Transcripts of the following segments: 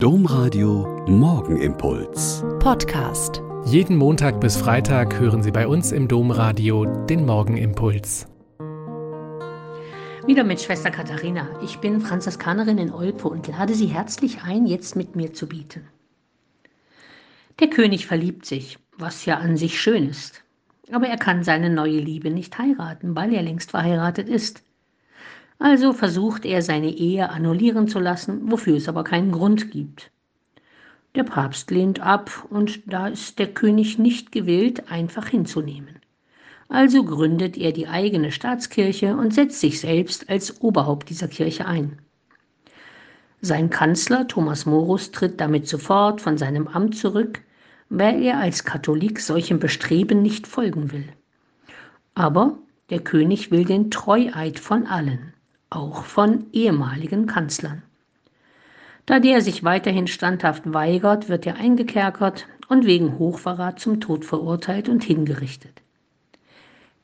Domradio Morgenimpuls. Podcast. Jeden Montag bis Freitag hören Sie bei uns im Domradio den Morgenimpuls. Wieder mit Schwester Katharina. Ich bin Franziskanerin in Olpe und lade Sie herzlich ein, jetzt mit mir zu bieten. Der König verliebt sich, was ja an sich schön ist. Aber er kann seine neue Liebe nicht heiraten, weil er längst verheiratet ist. Also versucht er seine Ehe annullieren zu lassen, wofür es aber keinen Grund gibt. Der Papst lehnt ab und da ist der König nicht gewillt, einfach hinzunehmen. Also gründet er die eigene Staatskirche und setzt sich selbst als Oberhaupt dieser Kirche ein. Sein Kanzler Thomas Morus tritt damit sofort von seinem Amt zurück, weil er als Katholik solchem Bestreben nicht folgen will. Aber der König will den Treueid von allen auch von ehemaligen Kanzlern. Da der sich weiterhin standhaft weigert, wird er eingekerkert und wegen Hochverrat zum Tod verurteilt und hingerichtet.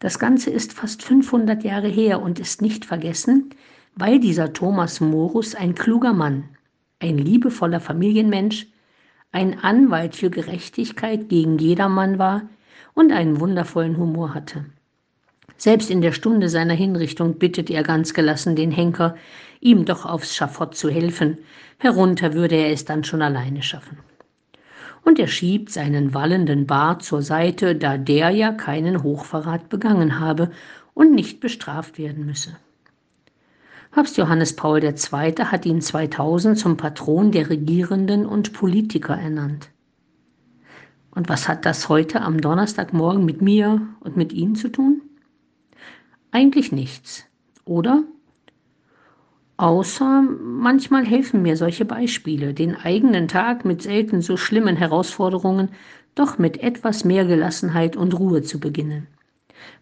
Das Ganze ist fast 500 Jahre her und ist nicht vergessen, weil dieser Thomas Morus ein kluger Mann, ein liebevoller Familienmensch, ein Anwalt für Gerechtigkeit gegen jedermann war und einen wundervollen Humor hatte. Selbst in der Stunde seiner Hinrichtung bittet er ganz gelassen den Henker, ihm doch aufs Schafott zu helfen, herunter würde er es dann schon alleine schaffen. Und er schiebt seinen wallenden Bart zur Seite, da der ja keinen Hochverrat begangen habe und nicht bestraft werden müsse. Papst Johannes Paul II. hat ihn 2000 zum Patron der Regierenden und Politiker ernannt. Und was hat das heute am Donnerstagmorgen mit mir und mit Ihnen zu tun? Eigentlich nichts, oder? Außer manchmal helfen mir solche Beispiele, den eigenen Tag mit selten so schlimmen Herausforderungen doch mit etwas mehr Gelassenheit und Ruhe zu beginnen.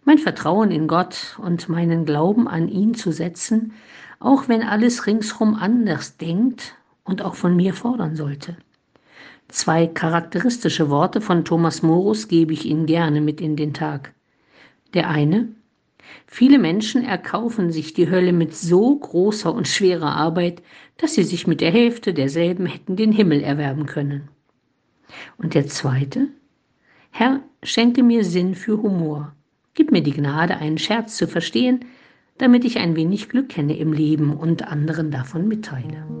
Mein Vertrauen in Gott und meinen Glauben an ihn zu setzen, auch wenn alles ringsrum anders denkt und auch von mir fordern sollte. Zwei charakteristische Worte von Thomas Morus gebe ich Ihnen gerne mit in den Tag. Der eine, Viele Menschen erkaufen sich die Hölle mit so großer und schwerer Arbeit, dass sie sich mit der Hälfte derselben hätten den Himmel erwerben können. Und der zweite? Herr, schenke mir Sinn für Humor. Gib mir die Gnade, einen Scherz zu verstehen, damit ich ein wenig Glück kenne im Leben und anderen davon mitteile.